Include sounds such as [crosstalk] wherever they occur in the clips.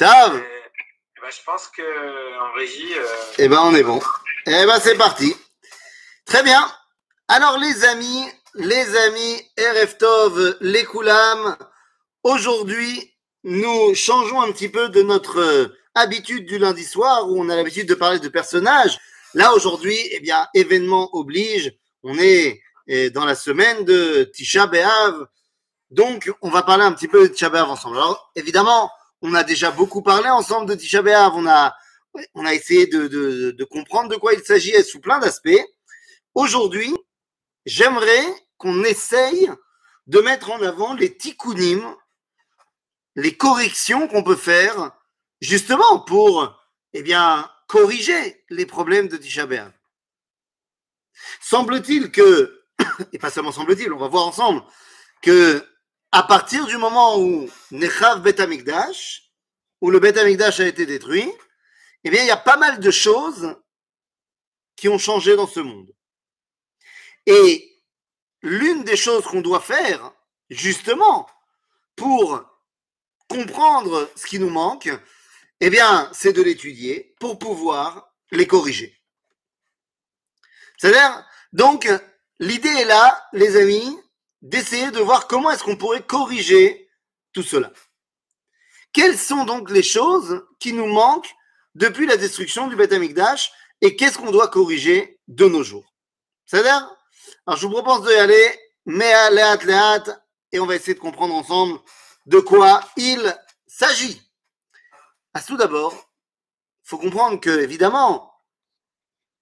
Tav Eh ben, je pense que en régie, euh, Eh ben, on est bon. Eh ben, c'est parti. Très bien. Alors, les amis, les amis, Erev Tov, les Koulam, aujourd'hui, nous changeons un petit peu de notre euh, habitude du lundi soir où on a l'habitude de parler de personnages. Là, aujourd'hui, eh bien, événement oblige. On est eh, dans la semaine de Tisha B'Av. Donc, on va parler un petit peu de Tisha B'Av ensemble. Alors, évidemment, on a déjà beaucoup parlé ensemble de Tisha B'Av. On a, on a essayé de, de, de comprendre de quoi il s'agit sous plein d'aspects. Aujourd'hui, j'aimerais qu'on essaye de mettre en avant les tikkunim, les corrections qu'on peut faire justement pour, eh bien, corriger les problèmes de Tisha B'Av. Semble-t-il que, [coughs] et pas seulement semble-t-il, on va voir ensemble, que à partir du moment où Nechav Bet Amikdash, où le Bet Amikdash a été détruit, eh bien, il y a pas mal de choses qui ont changé dans ce monde. Et l'une des choses qu'on doit faire, justement, pour comprendre ce qui nous manque, eh bien, c'est de l'étudier pour pouvoir les corriger. C'est-à-dire, donc, l'idée est là, les amis, d'essayer de voir comment est-ce qu'on pourrait corriger tout cela. Quelles sont donc les choses qui nous manquent depuis la destruction du Beth Amikdash et qu'est-ce qu'on doit corriger de nos jours? C'est-à-dire, alors je vous propose de y aller, mais à léat, et on va essayer de comprendre ensemble de quoi il s'agit. À tout d'abord, il faut comprendre que, évidemment,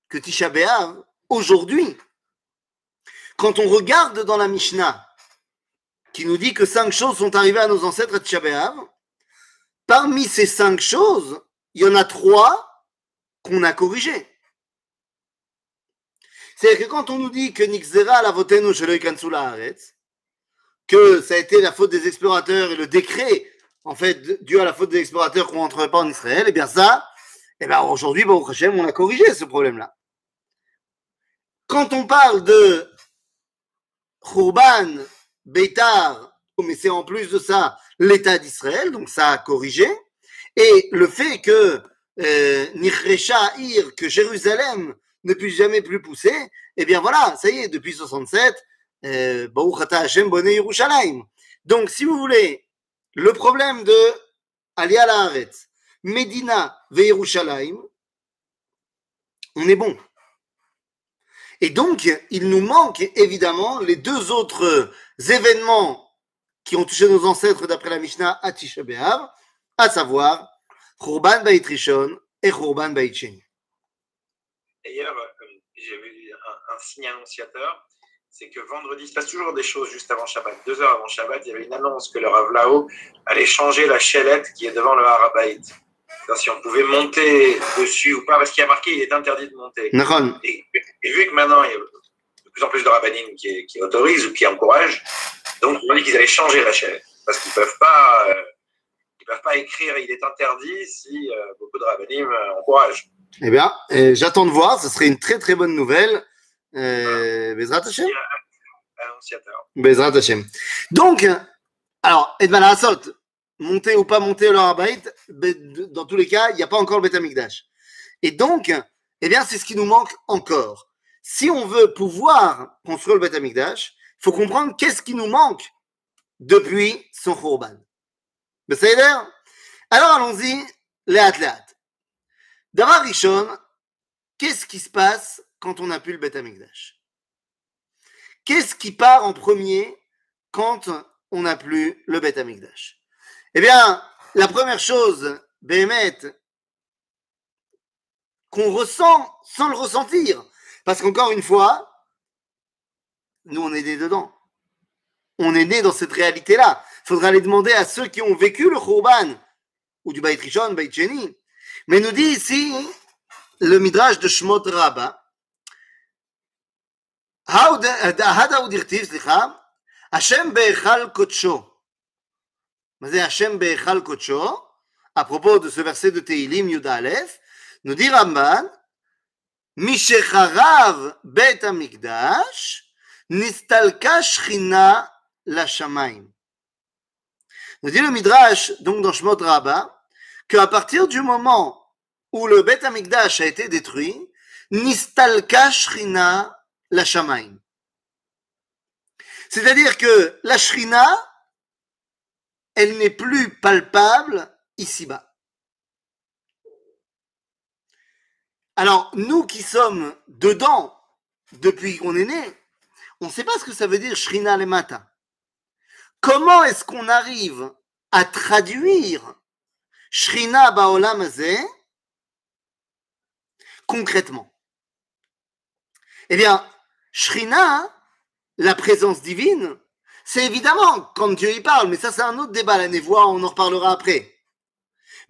que Tisha B'Av, aujourd'hui, quand on regarde dans la Mishnah, qui nous dit que cinq choses sont arrivées à nos ancêtres à Tisha B'Av, parmi ces cinq choses, il y en a trois qu'on a corrigées. C'est-à-dire que quand on nous dit que Nixera la votenu que ça a été la faute des explorateurs et le décret, en fait, dû à la faute des explorateurs qu'on rentrerait pas en Israël, et bien ça, et bien aujourd'hui, bon, on a corrigé ce problème-là. Quand on parle de Khurban, Beitar, mais c'est en plus de ça l'État d'Israël, donc ça a corrigé, et le fait que euh, Nichresha Ir, que Jérusalem ne puisse jamais plus pousser, eh bien voilà, ça y est, depuis 67, euh, Baruch Hashem Bonne Yerushalayim. Donc, si vous voulez, le problème de Alia Laaretz, Medina ve Yerushalayim, on est bon. Et donc, il nous manque évidemment les deux autres événements qui ont touché nos ancêtres d'après la Mishnah à Tisha à savoir Khurban Bait Rishon et Khurban Bait Sheni. D'ailleurs, euh, j'ai vu un, un signe annonciateur, c'est que vendredi, il se passe toujours des choses juste avant Shabbat. Deux heures avant Shabbat, il y avait une annonce que le Rav Lao allait changer la chaînette qui est devant le Harabaït. Si on pouvait monter dessus ou pas, parce qu'il y a marqué il est interdit de monter. Et, et vu que maintenant, il y a de plus en plus de rabbinim qui, qui autorisent ou qui encouragent, donc ils ont dit qu'ils allaient changer la chaînette. Parce qu'ils ne peuvent pas. euh, ils peuvent pas écrire il est interdit si euh, beaucoup de rabbinim euh, encouragent. Eh bien, euh, j'attends de voir, ce serait une très très bonne nouvelle. Euh, Bezrat Hashem. Bezrat Hashem. Donc, alors, Edman Asot, monter ou pas monter leur arbeit, dans tous les cas, il n'y a pas encore le Betamikdash. Et donc, eh bien, c'est ce qui nous manque encore. Si on veut pouvoir construire le Betamikdash, il faut comprendre qu'est-ce qui nous manque depuis son Khorban. Alors allons-y, les athlètes. D'abord, Richon, qu'est-ce qui se passe quand on n'a plus le Betamikdash Qu'est-ce qui part en premier quand on n'a plus le Betamikdash eh bien, la première chose, Béhémet, qu'on ressent sans le ressentir. Parce qu'encore une fois, nous, on est nés dedans. On est nés dans cette réalité-là. Il faudra les demander à ceux qui ont vécu le Khurban, ou du Beit Rishon, Mais nous dit ici le Midrash de Shmot Rabba. Hashem à propos de ce verset de Teilim Yud Aleph, nous dit Ramban, Mishecharav bet amigdash, nistalka la shamaim. Nous dit le Midrash, donc dans Shmot Rabba, qu'à partir du moment où le Betamigdash a été détruit, nistalka shchina la shamaim. C'est-à-dire que la shrina elle n'est plus palpable ici-bas. Alors, nous qui sommes dedans depuis qu'on est né, on ne sait pas ce que ça veut dire Shrina Lemata. Comment est-ce qu'on arrive à traduire Shrina Baolam Azeh concrètement? Eh bien, Shrina, la présence divine, c'est évidemment quand Dieu y parle, mais ça c'est un autre débat, la névoie, on en reparlera après.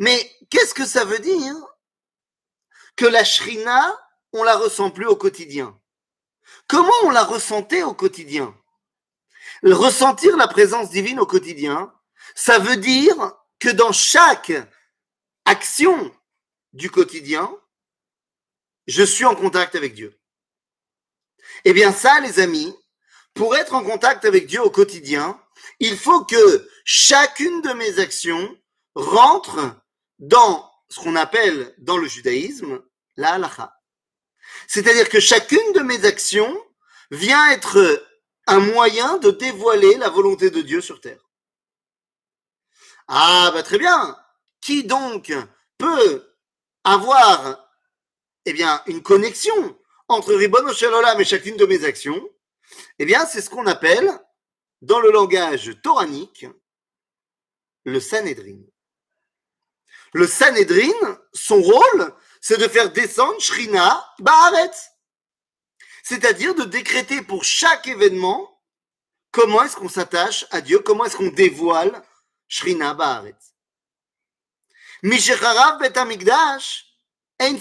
Mais qu'est-ce que ça veut dire que la Shrina, on la ressent plus au quotidien? Comment on la ressentait au quotidien? Ressentir la présence divine au quotidien, ça veut dire que dans chaque action du quotidien, je suis en contact avec Dieu. Eh bien ça, les amis, pour être en contact avec Dieu au quotidien, il faut que chacune de mes actions rentre dans ce qu'on appelle dans le judaïsme la halacha. C'est-à-dire que chacune de mes actions vient être un moyen de dévoiler la volonté de Dieu sur terre. Ah, bah très bien. Qui donc peut avoir, eh bien, une connexion entre Ribbon Shalom et chacune de mes actions? Eh bien, c'est ce qu'on appelle, dans le langage toranique, le Sanhedrin. Le Sanhedrin, son rôle, c'est de faire descendre Shrina Baaretz. C'est-à-dire de décréter pour chaque événement comment est-ce qu'on s'attache à Dieu, comment est-ce qu'on dévoile Shrina. Mishecharav Bet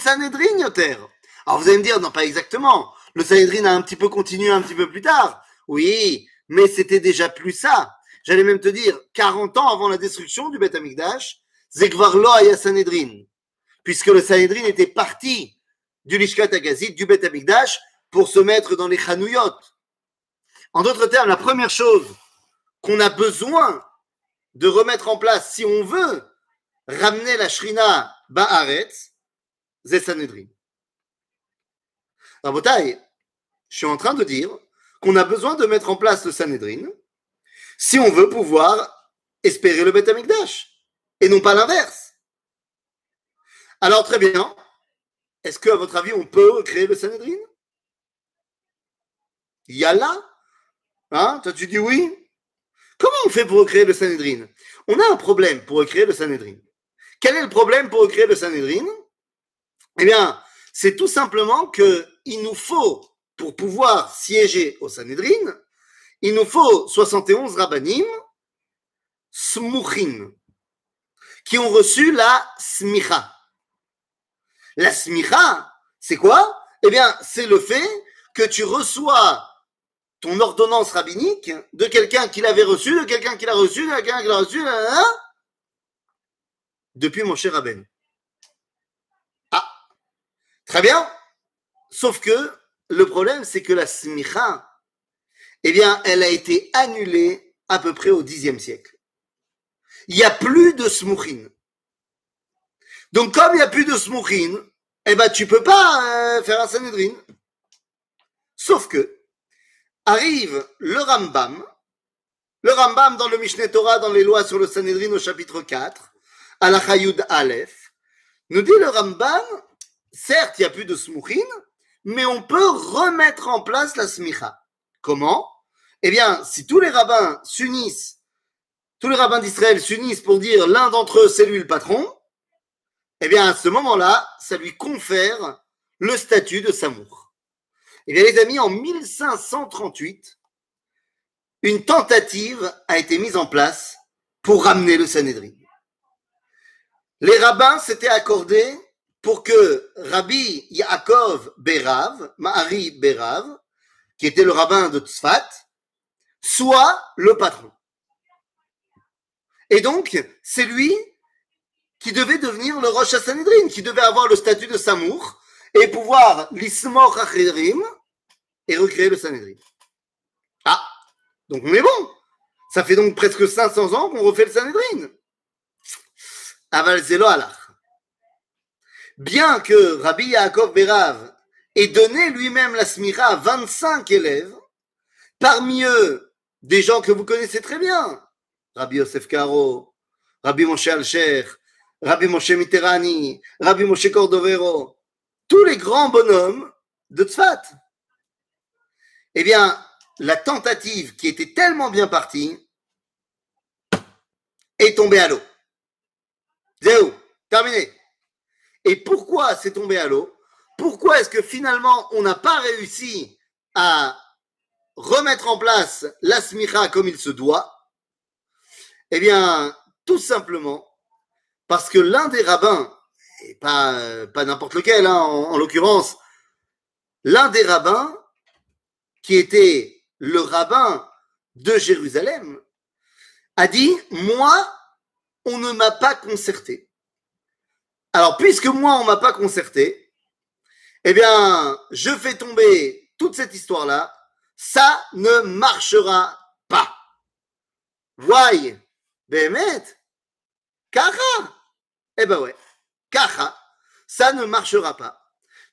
Sanhedrin. Alors vous allez me dire, non pas exactement. Le Sanhedrin a un petit peu continué un petit peu plus tard. Oui, mais c'était déjà plus ça. J'allais même te dire, 40 ans avant la destruction du Bet Amigdash, Zekvarlo Aya Sanhedrin puisque le Sanhedrin était parti du Lishkat Agazit, du Bet Amikdash, pour se mettre dans les Chanouyot. En d'autres termes, la première chose qu'on a besoin de remettre en place si on veut ramener la Shrina Ba'aretz, c'est Sanhedrin. Rabotai, je suis en train de dire qu'on a besoin de mettre en place le Sanhedrin si on veut pouvoir espérer le Bet Amikdash, et non pas l'inverse. Alors, très bien. Est-ce qu'à votre avis, on peut créer le Sanhedrin? Il Hein Toi, tu dis oui Comment on fait pour créer le Sanhedrin? On a un problème pour créer le Sanhedrin. Quel est le problème pour créer le Sanhedrin? Eh bien, c'est tout simplement qu'il nous faut, pour pouvoir siéger au Sanhedrin, il nous faut 71 rabbinim smuchim qui ont reçu la smicha. La smicha, c'est quoi? Eh bien, c'est le fait que tu reçois ton ordonnance rabbinique de quelqu'un qui l'avait reçu, de quelqu'un qui l'a reçu, de quelqu'un qui l'a reçu, hein, depuis mon cher Rabben. Très bien. Sauf que le problème, c'est que la smicha, eh bien, elle a été annulée à peu près au Xe siècle. Il n'y a plus de smuchin. Donc, comme il n'y a plus de smuchin, eh ben, tu peux pas euh, faire un Sanhedrin. Sauf que, arrive le Rambam, le Rambam dans le Mishneh Torah, dans les lois sur le Sanhedrin au chapitre 4, à la Chayud Aleph, nous dit le Rambam, certes, il n'y a plus de smuchin, mais on peut remettre en place la smicha. Comment? Eh bien, si tous les rabbins s'unissent, tous les rabbins d'Israël s'unissent pour dire l'un d'entre eux, c'est lui le patron, eh bien, à ce moment-là, ça lui confère le statut de Samour. Eh bien, les amis, en 1538, une tentative a été mise en place pour ramener le Sanhedrin. Les rabbins s'étaient accordés pour que Rabbi Yaakov Berav, Mahari Berav, qui était le rabbin de Tzfat, soit le patron. Et donc, c'est lui qui devait devenir le Rosh Hashanidrin, qui devait avoir le statut de Samour et pouvoir l'Ismor Acherim et recréer le Sanhedrin. Ah, donc on est bon. Ça fait donc presque 500 ans qu'on refait le Sanhedrin. Aval Zelo alach. Bien que Rabbi Yaakov Berav ait donné lui-même la smira à 25 élèves, parmi eux, des gens que vous connaissez très bien, Rabbi Yosef Karo, Rabbi Moshe Alcher, Rabbi Moshe Mitterani, Rabbi Moshe Cordovero, tous les grands bonhommes de Tzfat. Eh bien, la tentative qui était tellement bien partie est tombée à l'eau. Zéro, terminé. Et pourquoi c'est tombé à l'eau? Pourquoi est-ce que finalement on n'a pas réussi à remettre en place la smicha comme il se doit? Eh bien, tout simplement parce que l'un des rabbins, et pas, n'importe lequel, hein, en l'occurrence, l'un des rabbins qui était le rabbin de Jérusalem, a dit, moi, on ne m'a pas concerté. Alors, puisque moi, on m'a pas concerté, eh bien, je fais tomber toute cette histoire-là. Ça ne marchera pas. Why? Bémet? Kara? Eh ben ouais. Kara. Ça ne marchera pas.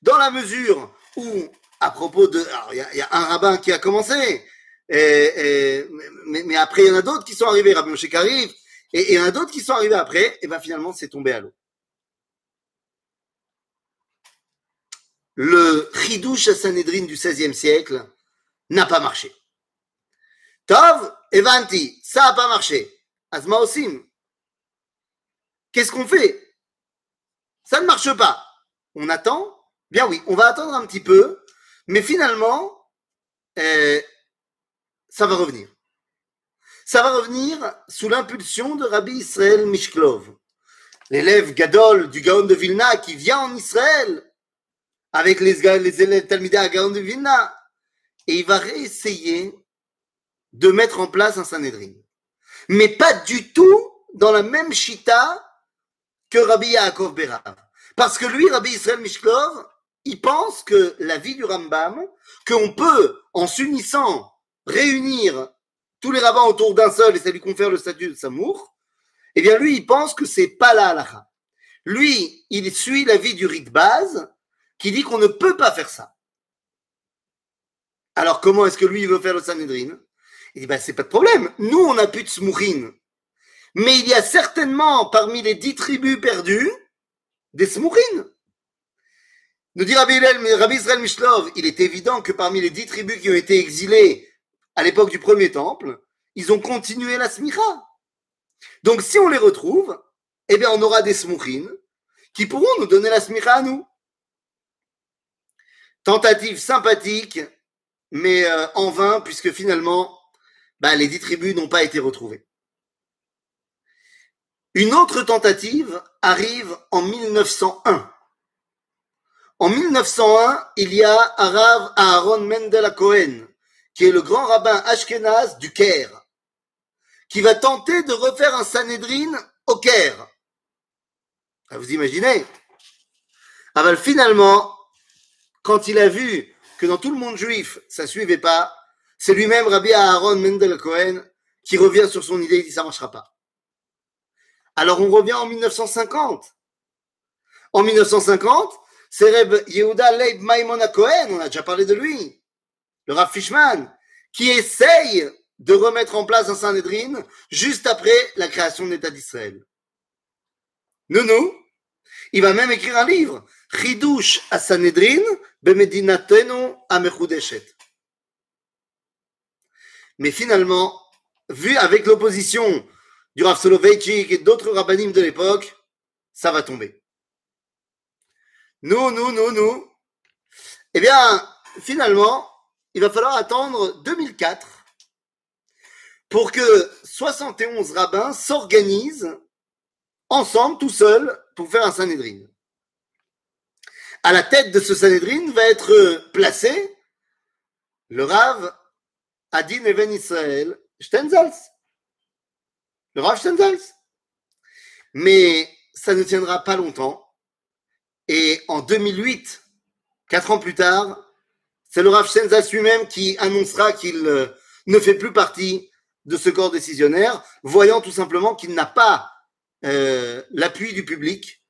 Dans la mesure où, à propos de, alors, il y, a- un rabbin qui a commencé, mais, après, il y en a d'autres qui sont arrivés, Rabbi Moshe arrive, et, il y en a d'autres qui sont arrivés après, et ben finalement, c'est tombé à l'eau. Le Chidouche à Sanhedrin du XVIe siècle n'a pas marché. Tov, Evanti, ça n'a pas marché. Asma Osim. Qu'est-ce qu'on fait? Ça ne marche pas. On attend Bien oui, on va attendre un petit peu, mais finalement, euh, ça va revenir. Ça va revenir sous l'impulsion de Rabbi Israël Mishklov, l'élève Gadol du Gaon de Vilna qui vient en Israël avec les, les élèves Talmidei à Gaon de Vilna et il va réessayer de mettre en place un Sanhedrin. Mais pas du tout dans la même chita que Rabbi Yaakov Berav. Parce que lui, Rabbi Israël Mishklov, il pense que la vie du Rambam, qu'on peut, en s'unissant, réunir tous les rabbins autour d'un seul et ça lui confère le statut de Samour, eh bien lui, il pense que c'est pas la halakha. Lui, il suit la vie du rite base qui dit qu'on ne peut pas faire ça. Alors comment est-ce que lui, veut faire le Sanhedrin? Il dit, ben c'est pas de problème. Nous, on n'a plus de Smourin. Mais il y a certainement parmi les dix tribus perdues des Smourin. Nous dit Rabbi, Rabbi Israël Mishlov, il est évident que parmi les dix tribus qui ont été exilées à l'époque du premier temple, ils ont continué la smicha. Donc si on les retrouve, eh bien on aura des smouchines qui pourront nous donner la smicha à nous. Tentative sympathique, mais euh, en vain, puisque finalement, bah, les dix tribus n'ont pas été retrouvées. Une autre tentative arrive en 1901. En 1901, il y a Arav Aaron Mendel Cohen, qui est le grand rabbin Ashkenaz du Caire, qui va tenter de refaire un Sanhedrin au Caire. Ah, Vous imaginez? Ah ben, Finalement, quand il a vu que dans tout le monde juif, ça suivait pas, c'est lui-même Rabbi Aaron Mendel Cohen qui revient sur son idée, il dit ça marchera pas. Alors on revient en 1950. En 1950, c'est Reb Yehuda Leib Maimona Cohen, on a déjà parlé de lui, le Rav Fishman, qui essaye de remettre en place un Sanhedrin juste après la création de l'État d'Israël. Nounou, il va même écrire un livre, Chidush à Sanhedrin, Bemedinatenu Amechudeshet. Mais finalement, vu avec l'opposition du Rav Soloveitchik et d'autres rabbinim de l'époque, ça va tomber. Nous, nous, nous, nous. Eh bien, finalement, il va falloir attendre 2004 pour que 71 rabbins s'organisent ensemble, tout seuls, pour faire un Sanhedrin. À la tête de ce Sanhedrin va être placé le Rav Adin Even Israël Stenzals. Le Rav Stenzals. Mais ça ne tiendra pas longtemps. Et en 2008, quatre ans plus tard, c'est le Rav Stenzals lui-même qui annoncera qu'il euh, ne fait plus partie de ce corps décisionnaire, voyant tout simplement qu'il n'a pas euh, l'appui du public,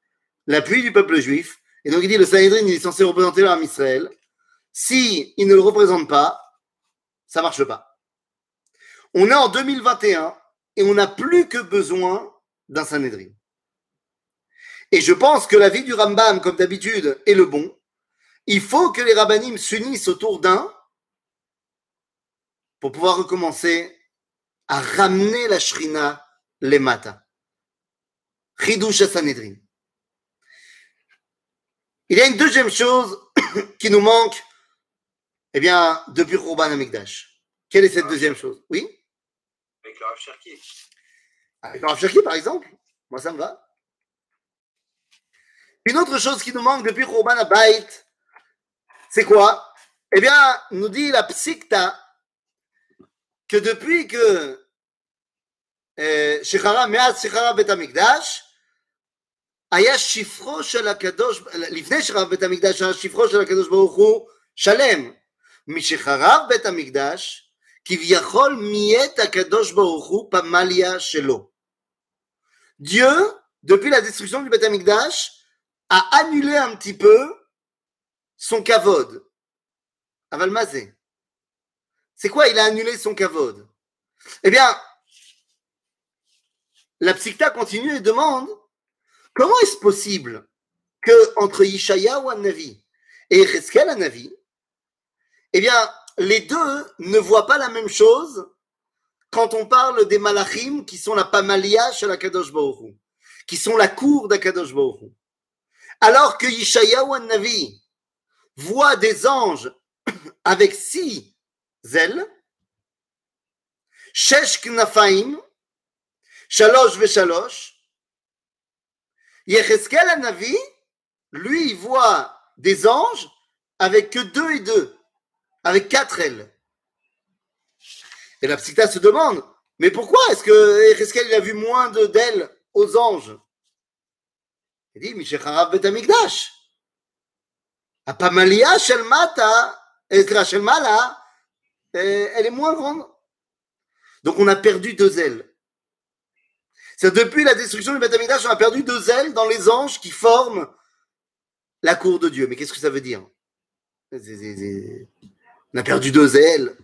l'appui du peuple juif. Et donc il dit le Sanhedrin est censé représenter l'âme Israël. Si il ne le représente pas, ça marche pas. On est en 2021 et on n'a plus que besoin d'un Sanhedrin. Et je pense que l'avis du Rambam, comme d'habitude, est le bon. Il faut que les rabbinim s'unissent autour d'un pour pouvoir recommencer à ramener la shrina les matins. Chidouche à Sanhedrin. Il y a une deuxième chose [coughs] qui nous manque, eh bien, depuis Rourban Amigdash. Quelle est cette deuxième chose? Oui? Avec le Rav Cherki. Avec le Rav Cherki, par exemple. Moi, ça me va. Une autre chose qui nous manque depuis Rourban Abayit, c'est quoi? Eh bien, nous dit la Psikta que depuis que eh, Shekhara, Meaz Shekhara Bet Amigdash, היה שפרו של הקדוש, לפני שחרב בית המקדש, היה שפרו של הקדוש ברוך הוא שלם. משחרב בית המקדש, כביכול מיית הקדוש ברוך הוא פמליה שלו. Dieu, depuis la destruction du Beth Amikdash, a annulé un petit peu son kavod. Aval mazé. C'est quoi Il a annulé son kavod. Eh bien, la psychta continue et demande comment est-ce possible que entre Ishaya ou Navi et Cheskel Navi, eh bien, les deux ne voient pas la même chose quand on parle des malachim qui sont la pamalia chez la Kadosh qui sont la cour d'Akadosh Baruch Alors que Ishaya ou Navi voit des anges [coughs] avec six ailes, Shesh Knafaim, Shalosh Veshalosh. Yecheskel Navi, lui, il voit des anges avec que deux et deux, avec quatre ailes. Et la psychta se demande, mais pourquoi est-ce que Yecheskel a vu moins d'ailes aux anges? Il dit, Mishecharav Betamikdash. Apamalia Shel Mata, Shel Mala, elle est moins grande. Donc on a perdu deux ailes. C'est depuis la destruction du Beth on a perdu deux ailes dans les anges qui forment la cour de Dieu. Mais qu'est-ce que ça veut dire? On a perdu deux ailes.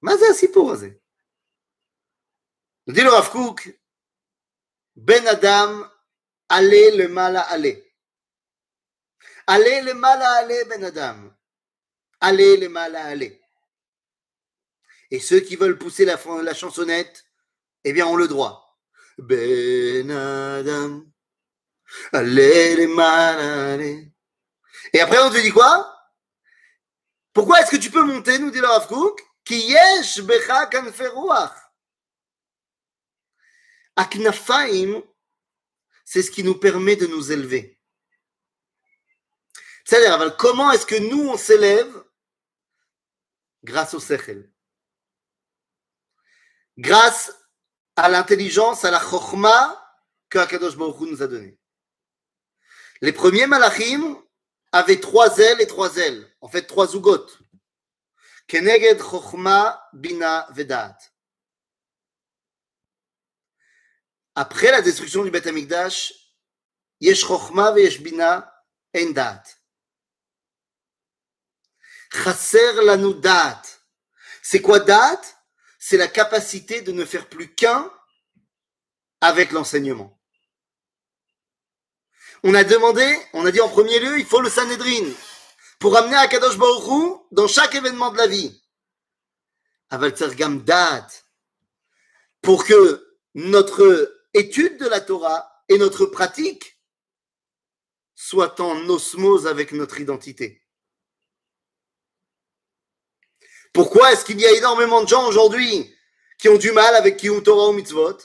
Maza si pour Nous dit le Rav Ben Adam, allez le mal à aller. Allez le mal à aller, Ben Adam. Allez le mal à aller. Et ceux qui veulent pousser la, la chansonnette, eh bien, ont le droit. Ben Adam. Allez les mal, Et après, on te dit quoi? Pourquoi est-ce que tu peux monter, nous dit le Rav Kook? Becha kanferuach. Aknafaim, c'est ce qui nous permet de nous élever. C'est-à-dire, comment est-ce que nous, on s'élève Grâce au Sechel? Grâce à l'intelligence, à la chokma que Akadosh Baruch nous a donné. Les premiers malachim avaient trois ailes et trois ailes, en fait trois zugot. Keneged chokma bina vedat. Après la destruction du Beth Amikdash, yesh chokma veyesh bina en dat. Chaser lanu dat. C'est quoi dat c'est la capacité de ne faire plus qu'un avec l'enseignement. On a demandé, on a dit en premier lieu, il faut le Sanhedrin pour amener à Kadosh dans chaque événement de la vie. Gam Dat, pour que notre étude de la Torah et notre pratique soient en osmose avec notre identité. Pourquoi est-ce qu'il y a énormément de gens aujourd'hui qui ont du mal avec Kiyum Torah ou Mitzvot?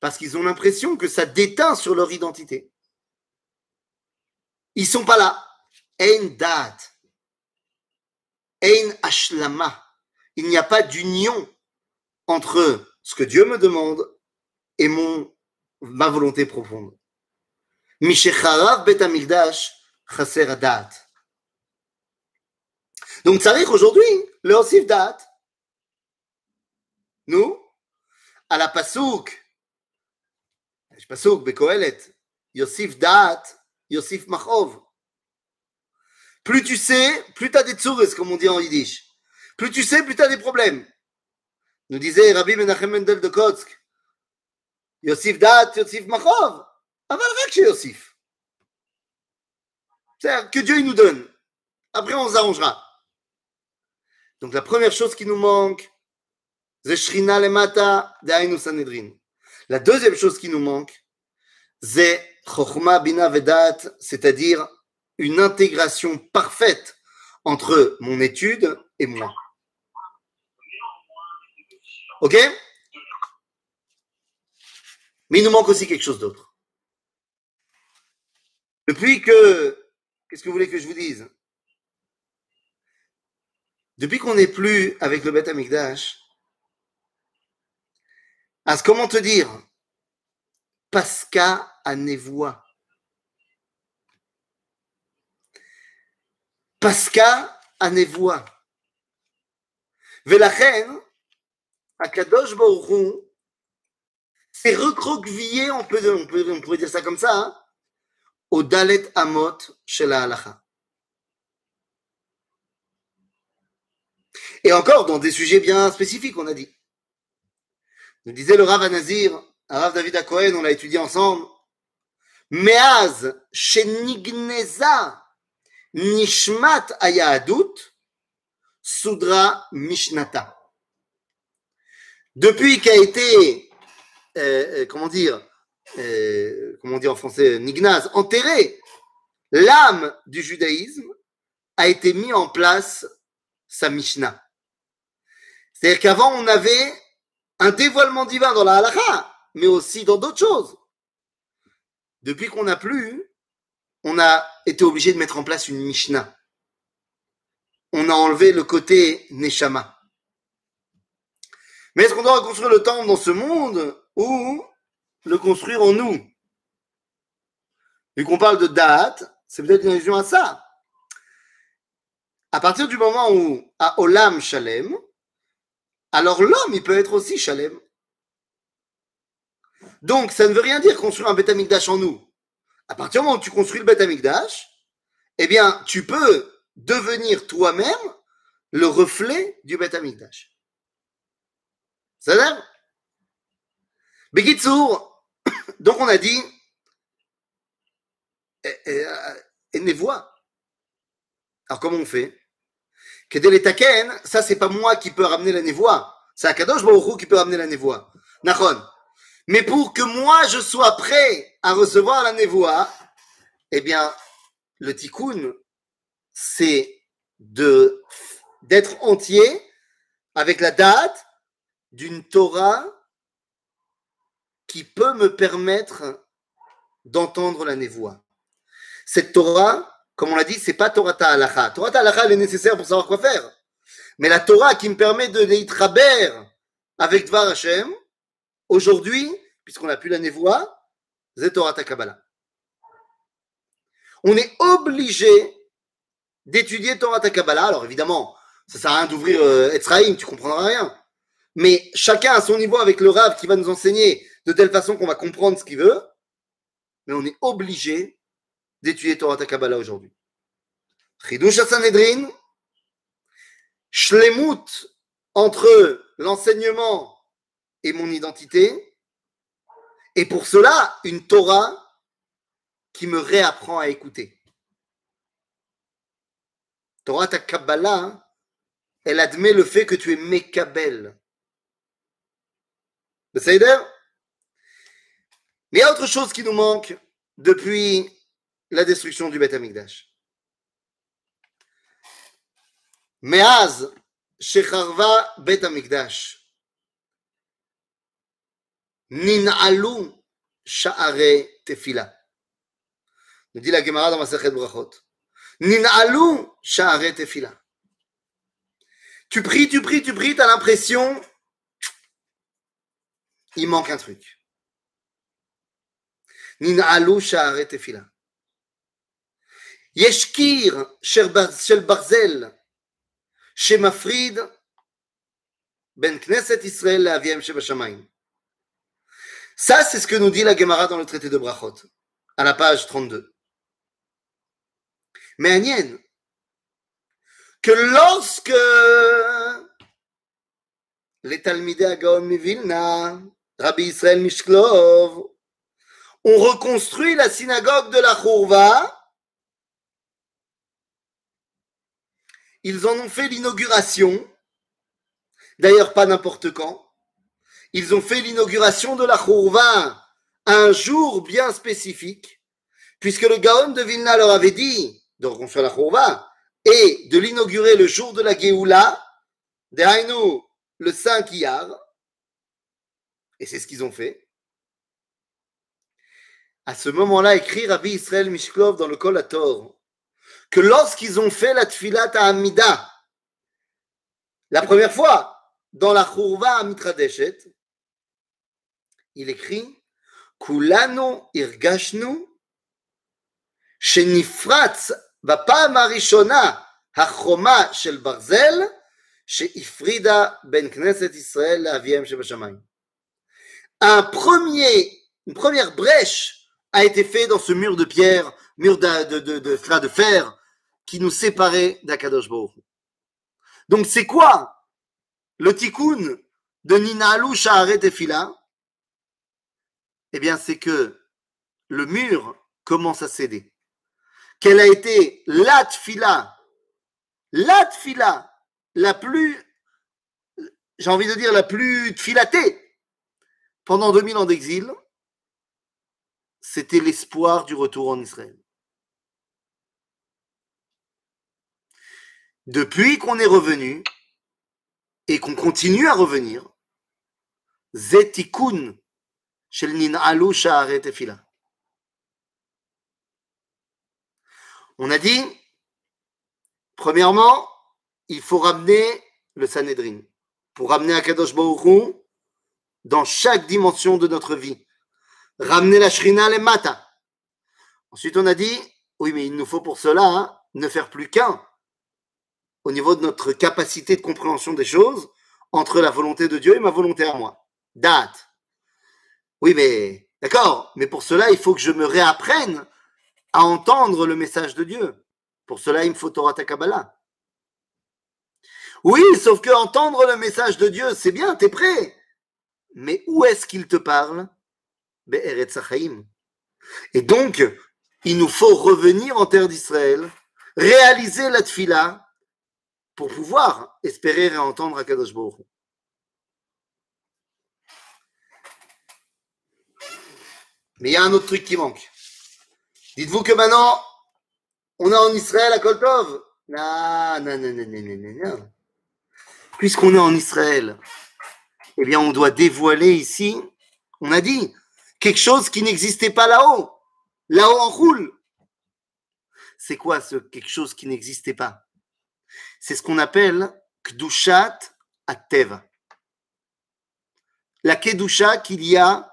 Parce qu'ils ont l'impression que ça déteint sur leur identité. Ils sont pas là. Ein dat. Ein ashlama. Il n'y a pas d'union entre ce que Dieu me demande et mon, ma volonté profonde. Mishecharav bet amigdash chaser. Donc, ça aujourd'hui, le Osif Nous, à la Pasouk, יש פסוק בקהלת, יוסיף דעת, יוסיף מכאוב. Plus tu sais, plus tu as des tsures, comme on dit en yiddish. Plus tu sais, plus tu as des problèmes. Nous disait Rabbi Menachem Mendel de Kotsk, Yosif Dat, Yosif Machov, aval rak chez Yosif. C'est-à-dire que Dieu il nous donne. Après, on s'arrangera. Donc la première chose qui nous manque, c'est Shrina Lemata de Sanedrin. La deuxième chose qui nous manque, c'est Chochma Bina Vedat, c'est-à-dire une intégration parfaite entre mon étude et moi. Ok? Mais il nous manque aussi quelque chose d'autre. Depuis que... Qu'est-ce que vous voulez que je vous dise? Depuis qu'on n'est plus avec le Beth Amikdash, comment te dire Pasca à Nevoa. Pasca à Nevoa. Velachen, Akadosh Baruch s'est recroquevillé, on, peut, on, peut, pourrait dire ça comme ça, hein, au Dalet Amot chez la Halacha. Et encore dans des sujets bien spécifiques, on a dit. Nous disait le Rav Anazir, Rav David Akohen, on l'a étudié ensemble. Meaz shenigneza nishmat ayahadut sudra mishnata. Depuis qu'a été, euh, euh, comment dire, euh, comment on dit en français, Nignaz, enterré, l'âme du judaïsme a été mis en place sa Mishnah. C'est-à-dire qu'avant, on avait un dévoilement divin dans la halakha, mais aussi dans d'autres choses. Depuis qu'on n'a plus, on a été obligé de mettre en place une Mishnah. On a enlevé le côté Neshama. Mais est-ce qu'on doit construire le temple dans ce monde ou le construire en nous? Vu qu'on parle de date, c'est peut-être une allusion à ça. À partir du moment où, à Olam Shalem, alors l'homme, il peut être aussi Shalem. Donc, ça ne veut rien dire construire un Beth en nous. À partir du moment où tu construis le Beth eh bien, tu peux devenir toi-même le reflet du Beth ça l'air Begitsour, [coughs] donc on a dit, et, et, et voix. Alors comment on fait? Que les taken, ça c'est pas moi qui peux ramener la névoie, c'est Akadosh Baruch qui peut ramener la névoie. Nachon. Mais pour que moi je sois prêt à recevoir la névoie, eh bien, le tikkun, c'est d'être entier avec la date d'une Torah qui peut me permettre d'entendre la névoie. Cette Torah, comme on l'a dit, c'est pas Torah Ta'alacha. Torah Ta'alacha, elle est nécessaire pour savoir quoi faire. Mais la Torah qui me permet de traber avec Dvar Hashem, aujourd'hui, puisqu'on n'a plus la névoie, c'est Torah Kabbalah. On est obligé d'étudier Torah Kabbalah. Alors évidemment, ça sert à rien d'ouvrir euh, Etzraïm, tu comprendras rien mais chacun à son niveau avec le Rav qui va nous enseigner de telle façon qu'on va comprendre ce qu'il veut, mais on est obligé d'étudier Torah Kabbalah aujourd'hui. Chidush Sanhedrin, Shlemut entre l'enseignement et mon identité, et pour cela, une Torah qui me réapprend à écouter. Torah Kabbalah, elle admet le fait que tu es Mekabel. Mais il y a autre chose qui nous manque depuis la destruction du Beth Amikdash. Meaz, Shecharva Bet Amikdash, Nin'alu Sha'are Tefila. Nous dit la Gemara dans Masachet Brachot. Nin'alu Sha'are Tefila. Tu pries, tu pries, tu pries, tu as l'impression il manque un truc. Nina alou sha'are tefila. Yeshkir Shelbarzel, Shemafrid, Ben Knesset Israël, Aviem Shebashamayim. Ça, c'est ce que nous dit la Gemara dans le traité de Brachot, à la page 32. Mais Agnien, que lorsque les Talmidés à Rabbi Israël Mishklov, ont reconstruit la synagogue de la Chourva, ils en ont fait l'inauguration, d'ailleurs pas n'importe quand, ils ont fait l'inauguration de la Chourva un jour bien spécifique, puisque le Gaon de Vilna leur avait dit de reconstruire la Chourva et de l'inaugurer le jour de la Géoula, de le 5 Iyar, et c'est ce qu'ils ont fait. À ce moment-là, écrit Rabbi Israël Mishklov dans le Kol que lorsqu'ils ont fait la Tfilat à Amida, la première fois, dans la Chourva à Mitradeshet, il écrit Kulano irgashnu shenifratz בפעם הראשונה החומה של ברזל שהפרידה בין כנסת ישראל לאביהם שבשמיים. Un premier, une première brèche a été faite dans ce mur de pierre, mur de, de, de, de, de fer, qui nous séparait d'Akadosh. Donc c'est quoi le tikkun de Ninalu Shaharet Tefila? Eh bien c'est que le mur commence à céder. Quelle a été la tfila, la tfila, la plus, j'ai envie de dire la plus tfilatée pendant 2000 ans d'exil, c'était l'espoir du retour en Israël. Depuis qu'on est revenu et qu'on continue à revenir, Zetikun shel nin'alu tefila. On a dit, premièrement, il faut ramener le Sanhedrin pour ramener Akadosh Baruch dans chaque dimension de notre vie. Ramener la Shrina les Mata. Ensuite, on a dit, oui, mais il nous faut pour cela hein, ne faire plus qu'un au niveau de notre capacité de compréhension des choses entre la volonté de Dieu et ma volonté à moi. Date. Oui, mais d'accord, mais pour cela, il faut que je me réapprenne à entendre le message de Dieu. Pour cela, il me faut Torah Kabbalah. Oui, sauf que entendre le message de Dieu, c'est bien, t'es prêt. Mais où est-ce qu'il te parle? Et donc, il nous faut revenir en terre d'Israël, réaliser la tfila, pour pouvoir espérer et entendre Akadosh Baruch Mais il y a un autre truc qui manque. Dites-vous que maintenant, on est en Israël à Koltov. Non, non, non, non, non, non, non. Puisqu'on est en Israël, eh bien, on doit dévoiler ici, on a dit, quelque chose qui n'existait pas là-haut. Là-haut en roule. C'est quoi ce quelque chose qui n'existait pas? C'est ce qu'on appelle Kdushat Ateva. La Kedusha qu'il y a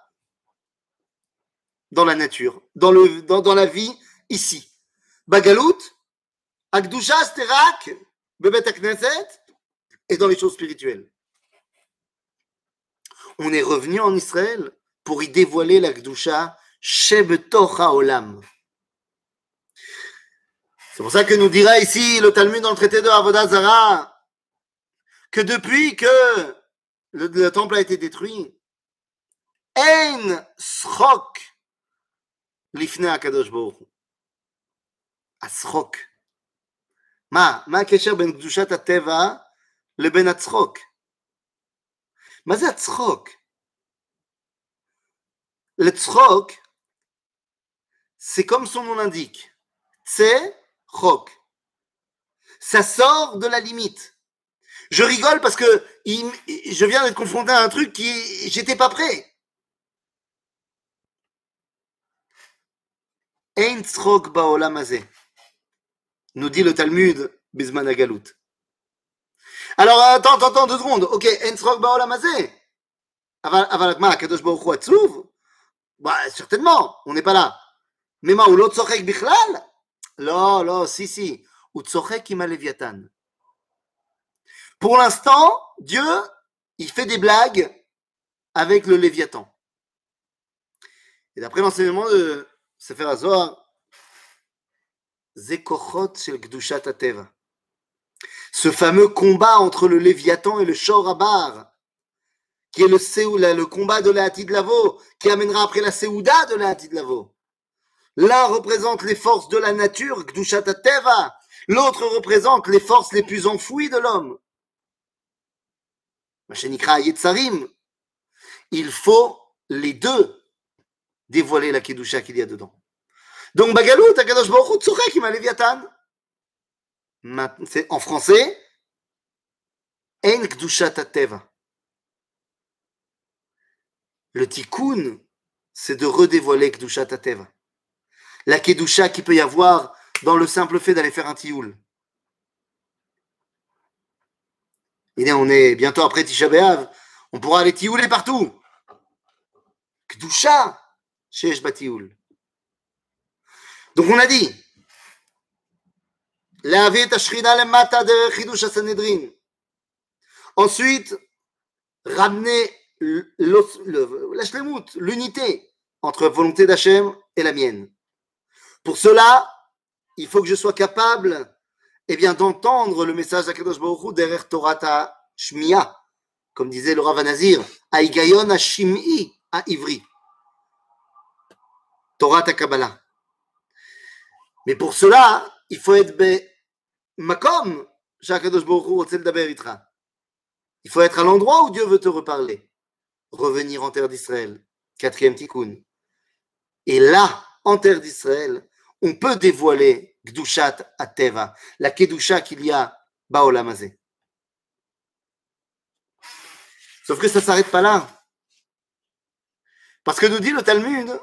dans la nature, dans, la vie ici. Bagalout, Akdusha Sterak, Bebet Knesset, et dans les choses spirituelles. On est revenu en Israël pour y dévoiler la Kdusha Shebetocha Olam. C'est pour ça que nous dira ici le Talmud dans le traité de Avodazara que depuis que le, temple a été détruit, Ein Srok Lifne Akadosh Baruch Asrok. מה? מה הקשר בין קדושת הטבע לבין הצחוק? מה זה הצחוק? לצחוק, c'est comme son ça sort de la limite. Je rigole parce que je viens d'être confronté à un truc qui j'étais pas prêt. Ein tzrok baolam nous dit le Talmud Bisman Agalout. Alors attends, attends, deux secondes. Ok, ein tzrok baolam Aval ma kadosh baruch hu Bah certainement, on n'est pas là. Mais ma ou l'autre bichlal? Non, non, si, si. Pour l'instant, Dieu, il fait des blagues avec le Léviathan. Et d'après l'enseignement de Sefer Azor. Ce fameux combat entre le Léviathan et le Shorabar, qui est le, le combat de la Lavo, qui amènera après la Séouda de la Lavo. L'un représente les forces de la nature, Ateva. L'autre représente les forces les plus enfouies de l'homme. Il faut les deux dévoiler la Kedusha qu'il y a dedans. Donc, Bagalout, Akadosh Baruch Hu, ma Léviathan. En français, En Teva. Le tikkun, c'est de redévoiler Kedusha Teva. La Kedusha qui peut y avoir dans le simple fait d'aller faire un tioul. Et on est bientôt après Tisha B'Av, on pourra aller tiouler partout. Kedusha, chez Batioul. Donc on a dit, Ensuite, ramener l'unité entre volonté d'Hachem et la mienne. Pour cela, il faut que je sois capable eh bien, d'entendre le message d'Akadosh Baruch derrière Torah Shmiya, comme disait le Rav Nazir, Aigayon Hashimi à Ivri. Torah Kabbalah. Mais pour cela, il faut être makom, Baruch Hu Il faut être à l'endroit où Dieu veut te reparler. Revenir en terre d'Israël. Quatrième tikkun. Et là, en terre d'Israël, on peut dévoiler Gdushat Ateva, la Kedusha qu'il y a Baolamazé. Sauf que ça ne s'arrête pas là. Parce que nous dit le Talmud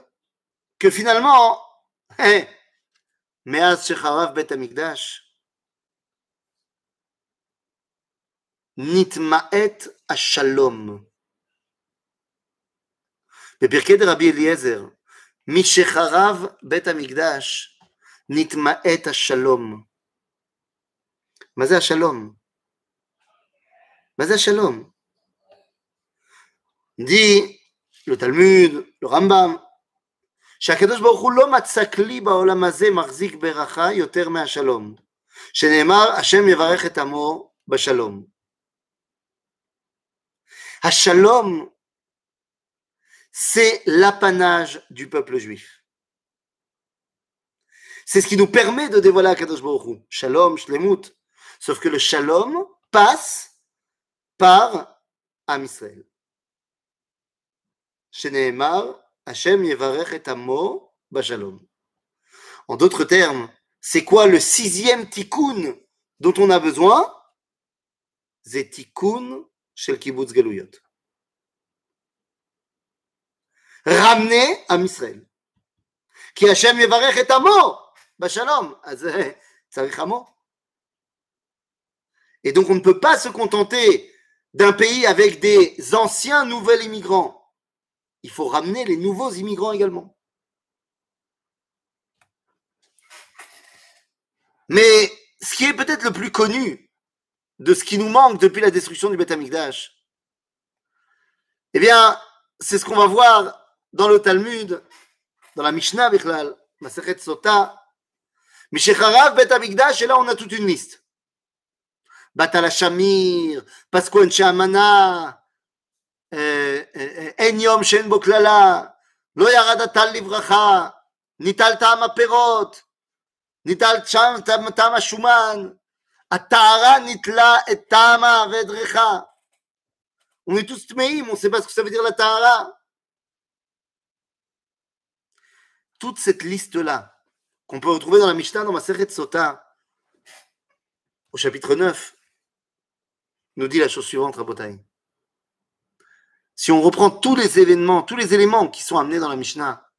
que finalement, [laughs] hein, מאז שחרב בית המקדש, נתמעט השלום. בפרקי דרבי אליעזר, משחרב בית המקדש, נתמעט השלום. מה זה השלום? מה זה השלום? די, le Talmud, le Rambam, שהקדוש ברוך הוא לא מצא כלי בעולם הזה מחזיק ברכה יותר מהשלום, שנאמר השם יברך את עמו בשלום. השלום c'est l'apanage du peuple juif. C'est ce qui nous permet de dévoiler Akadosh Baruch. Shalom, shlemut. Sauf que le shalom passe par Am Israël. Hashem Yevarech et Amo Bashalom. En d'autres termes, c'est quoi le sixième tikkun dont on a besoin? C'est shel kibbutz galuyot. Ramener à. Qui Hashem Yevarech et Bashalom. Et donc on ne peut pas se contenter d'un pays avec des anciens nouveaux immigrants il faut ramener les nouveaux immigrants également. Mais ce qui est peut-être le plus connu de ce qui nous manque depuis la destruction du Beth Amikdash, eh bien, c'est ce qu'on va voir dans le Talmud, dans la Mishnah Bichlal, Masechet Sota, Mishecharav Bet Amigdash, et là on a toute une liste. Batala Shamir, Pasquan Shamana, Enyom euh, euh, Shen Boklala, Lo Livracha, Nital Tam Aperot, Nital Cham Tam Ashuman, Atara Nitla et Tama Vedrecha. On est tous tmeim, on ne sait pas ce que ça veut dire la tara. Toute cette liste-là, qu'on peut retrouver dans la Mishnah, dans ma Maseret Sota, au chapitre 9, nous dit la chose suivante, Rabotai. Si on reprend tous les événements, tous les éléments qui sont amenés dans la Mishnah,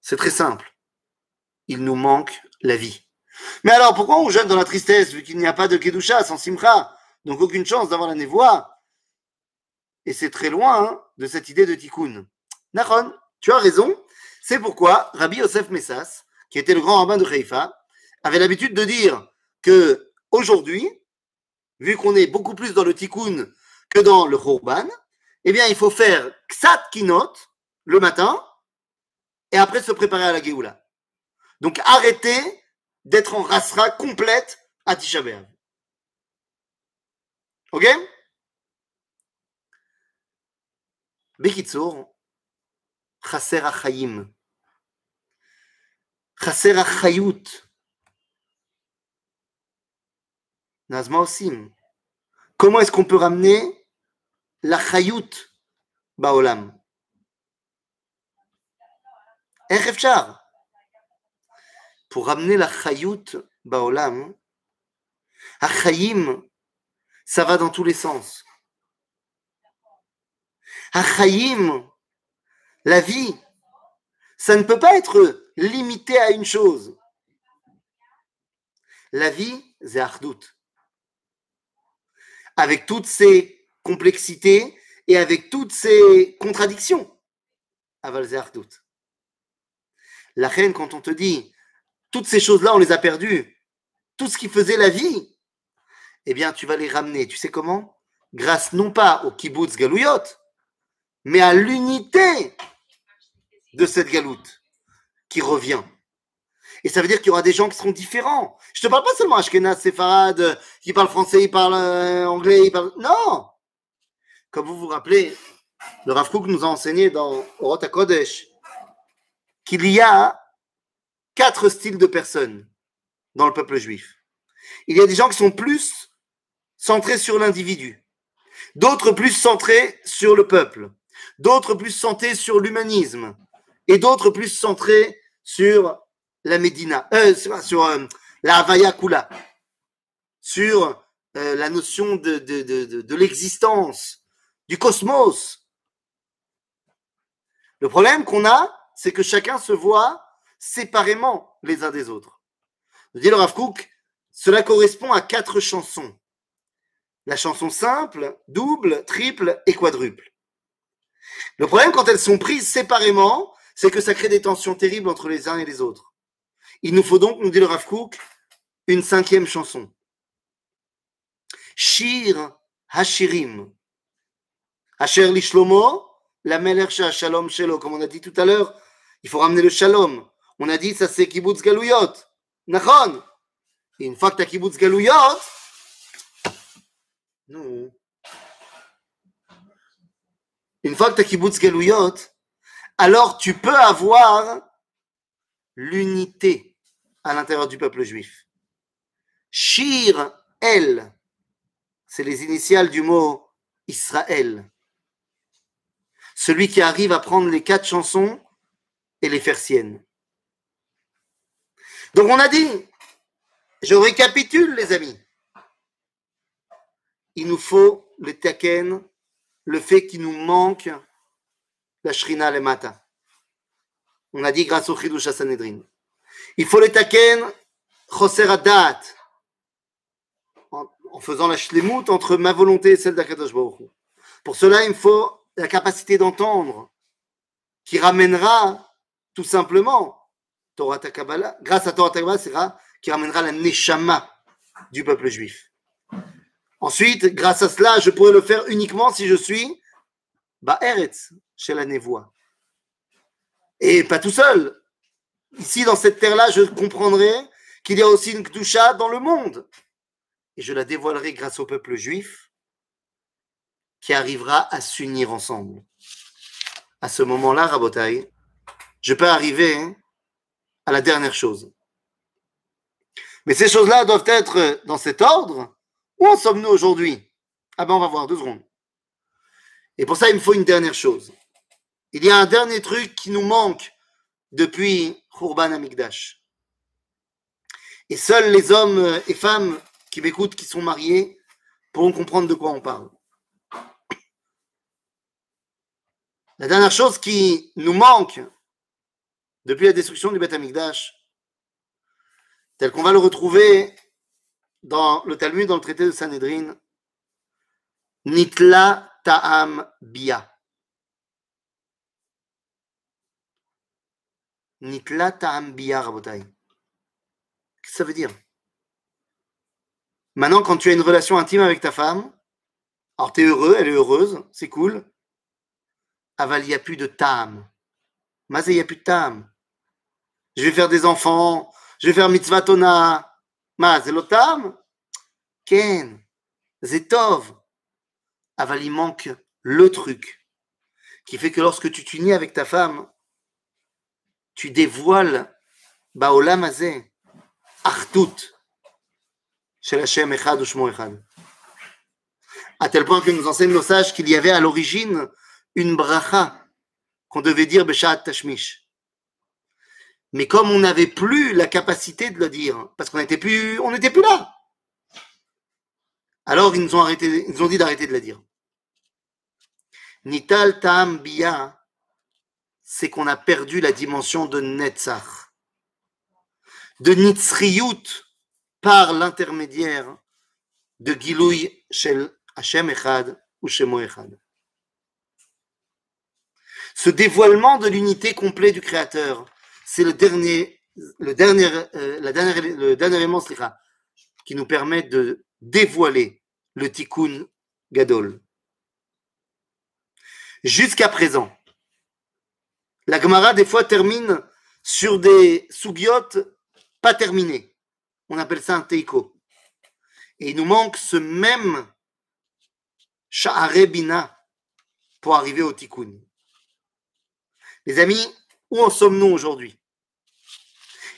c'est très simple. Il nous manque la vie. Mais alors, pourquoi on jeûne dans la tristesse, vu qu'il n'y a pas de Kedusha sans Simcha? Donc aucune chance d'avoir la névoie. Et c'est très loin hein, de cette idée de Tikkun. Nahon, tu as raison. C'est pourquoi Rabbi Yosef Messas, qui était le grand rabbin de Haïfa, avait l'habitude de dire que aujourd'hui, vu qu'on est beaucoup plus dans le tikkun que dans le Khurban, eh bien, il faut faire Ksat Kinot le matin et après se préparer à la Géoula. Donc, arrêtez d'être en rasra complète à Tisha Ok? Bekitsour, Chasser Achaim, חסר החיות. אז מה עושים? Comment est-ce qu'on peut ramener la chayout בעולם? איך אפשר? Pour ramener la chayout בעולם, החיים, ça va dans tous les sens. Achaïm, la vie, ça ne peut pas être limité à une chose. La vie, c'est. Avec toutes ses complexités et avec toutes ses contradictions. Aval. La reine, quand on te dit, toutes ces choses-là, on les a perdues, tout ce qui faisait la vie, eh bien, tu vas les ramener. Tu sais comment? Grâce non pas au kibbutz galouyot, mais à l'unité de cette galoute qui revient. Et ça veut dire qu'il y aura des gens qui seront différents. Je te parle pas seulement Ashkenaz, Sepharad, qui parle français, il parle euh, anglais, il parle... Non Comme vous vous rappelez, le Rav Kook nous a enseigné dans Orota Kodesh qu'il y a quatre styles de personnes dans le peuple juif. Il y a des gens qui sont plus centrés sur l'individu, d'autres plus centrés sur le peuple, d'autres plus centrés sur l'humanisme, et d'autres plus centrés sur la Médina, euh, sur, euh, la Havaya Kula, sur euh, la notion de, de, de, l'existence, du cosmos. Le problème qu'on a, c'est que chacun se voit séparément les uns des autres. Dit le Rav Kook, cela correspond à quatre chansons. La chanson simple, double, triple et quadruple. Le problème, quand elles sont prises séparément, c'est que ça crée des tensions terribles entre les uns et les autres. Il nous faut donc, nous dit le Rav une cinquième chanson. Shir Hashirim. Asher Lishlomo, la Meler Shalom Shelo, comme on a dit tout à l'heure, il faut ramener le Shalom. On a dit, ça c'est Kibbutz Galouyot. Nachon. Et une fois que tu as Kibbutz Galouyot, nous, une fois que tu as kibbutz galouyot, alors tu peux avoir l'unité à l'intérieur du peuple juif. Shir El, c'est les initiales du mot Israël. Celui qui arrive à prendre les quatre chansons et les faire siennes. Donc on a dit, je récapitule les amis, il nous faut le taken le fait qu'il nous manque la Shrina le. On a dit grâce au Chidush. Il faut le taken Choser Adat en faisant la shlemut entre ma volonté et celle d'Akadosh Baruch Pour cela, il me faut la capacité d'entendre qui ramènera tout simplement Torah Takabala, grâce à Torah Takabala, qui ramènera la Neshama du peuple juif. Ensuite, grâce à cela, je pourrais le faire uniquement si je suis Eretz, chez la Névoie. Et pas tout seul. Ici, dans cette terre-là, je comprendrai qu'il y a aussi une Kdusha dans le monde. Et je la dévoilerai grâce au peuple juif qui arrivera à s'unir ensemble. À ce moment-là, Rabotai, je peux arriver à la dernière chose. Mais ces choses-là doivent être dans cet ordre où en sommes-nous aujourd'hui? Ah ben on va voir, deux secondes. Et pour ça, il me faut une dernière chose. Il y a un dernier truc qui nous manque depuis Khurban Amigdash. Et seuls les hommes et femmes qui m'écoutent, qui sont mariés, pourront comprendre de quoi on parle. La dernière chose qui nous manque depuis la destruction du Beth Amigdash, tel qu'on va le retrouver dans le Talmud, dans le traité de Sanhedrin, Nitla Ta'am Bia. Nitla Ta'am Bia, Rabotai. Qu'est-ce que ça veut dire? Maintenant, quand tu as une relation intime avec ta femme, alors tu es heureux, elle est heureuse, c'est cool. Aval, il n'y a plus de Ta'am. Ma il n'y a plus de tam. Je vais faire des enfants, je vais faire mitzvah tona. Ma, c'est le tam Ken, c'est tov. Aval, il manque le truc qui fait que lorsque tu t'unis avec ta femme, tu dévoiles Baolam Azeh, Artout, chez Hashem Echad Echad. À tel point que nous enseignent nos sages qu'il y avait à l'origine une bracha qu'on devait dire Beshat Tashmish. Mais comme on n'avait plus la capacité de le dire, parce qu'on n'était plus, là, alors ils nous ont dit d'arrêter de la dire. Nital Tam Bia, c'est qu'on a perdu la dimension de Netzach, de Nitzriyut par l'intermédiaire de Gilouy Shel Hashem Echad ou Shemo Echad. Ce dévoilement de l'unité complète du Créateur, c'est le dernier, le dernier, euh, la le dernier élément qui nous permet de dévoiler le Tikkun Gadol. Jusqu'à présent, la Gemara des fois termine sur des sougiotes pas terminées. On appelle ça un teiko. Et il nous manque ce même Sha'arebina pour arriver au tikkun. Les amis, où en sommes-nous aujourd'hui?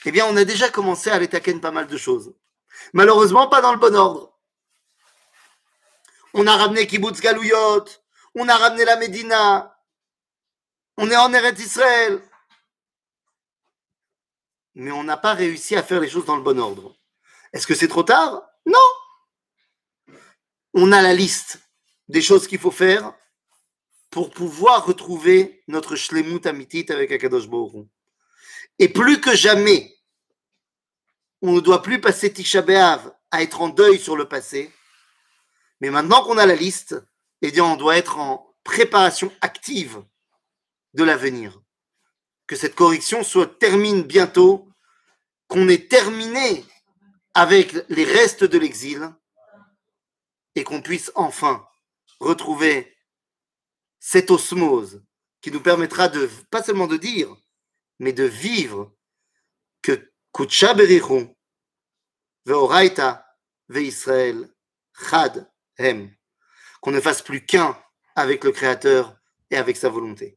Eh bien, on a déjà commencé à l'étaquer pas mal de choses. Malheureusement, pas dans le bon ordre. On a ramené Kibbutz Galouyot, on a ramené la Médina, on est en Eretz Israël. Mais on n'a pas réussi à faire les choses dans le bon ordre. Est-ce que c'est trop tard? Non. On a la liste des choses qu'il faut faire pour pouvoir retrouver notre shlemut amitit avec Akadosh Baruch Et plus que jamais, on ne doit plus passer Tisha à être en deuil sur le passé. Mais maintenant qu'on a la liste, eh bien, on doit être en préparation active de l'avenir. Que cette correction soit termine bientôt, qu'on ait terminé avec les restes de l'exil et qu'on puisse enfin retrouver cette osmose qui nous permettra de, pas seulement de dire, mais de vivre que Kutsha Berichon, Veoraita, Veisrael, Chad, Hem qu'on ne fasse plus qu'un avec le Créateur et avec sa volonté.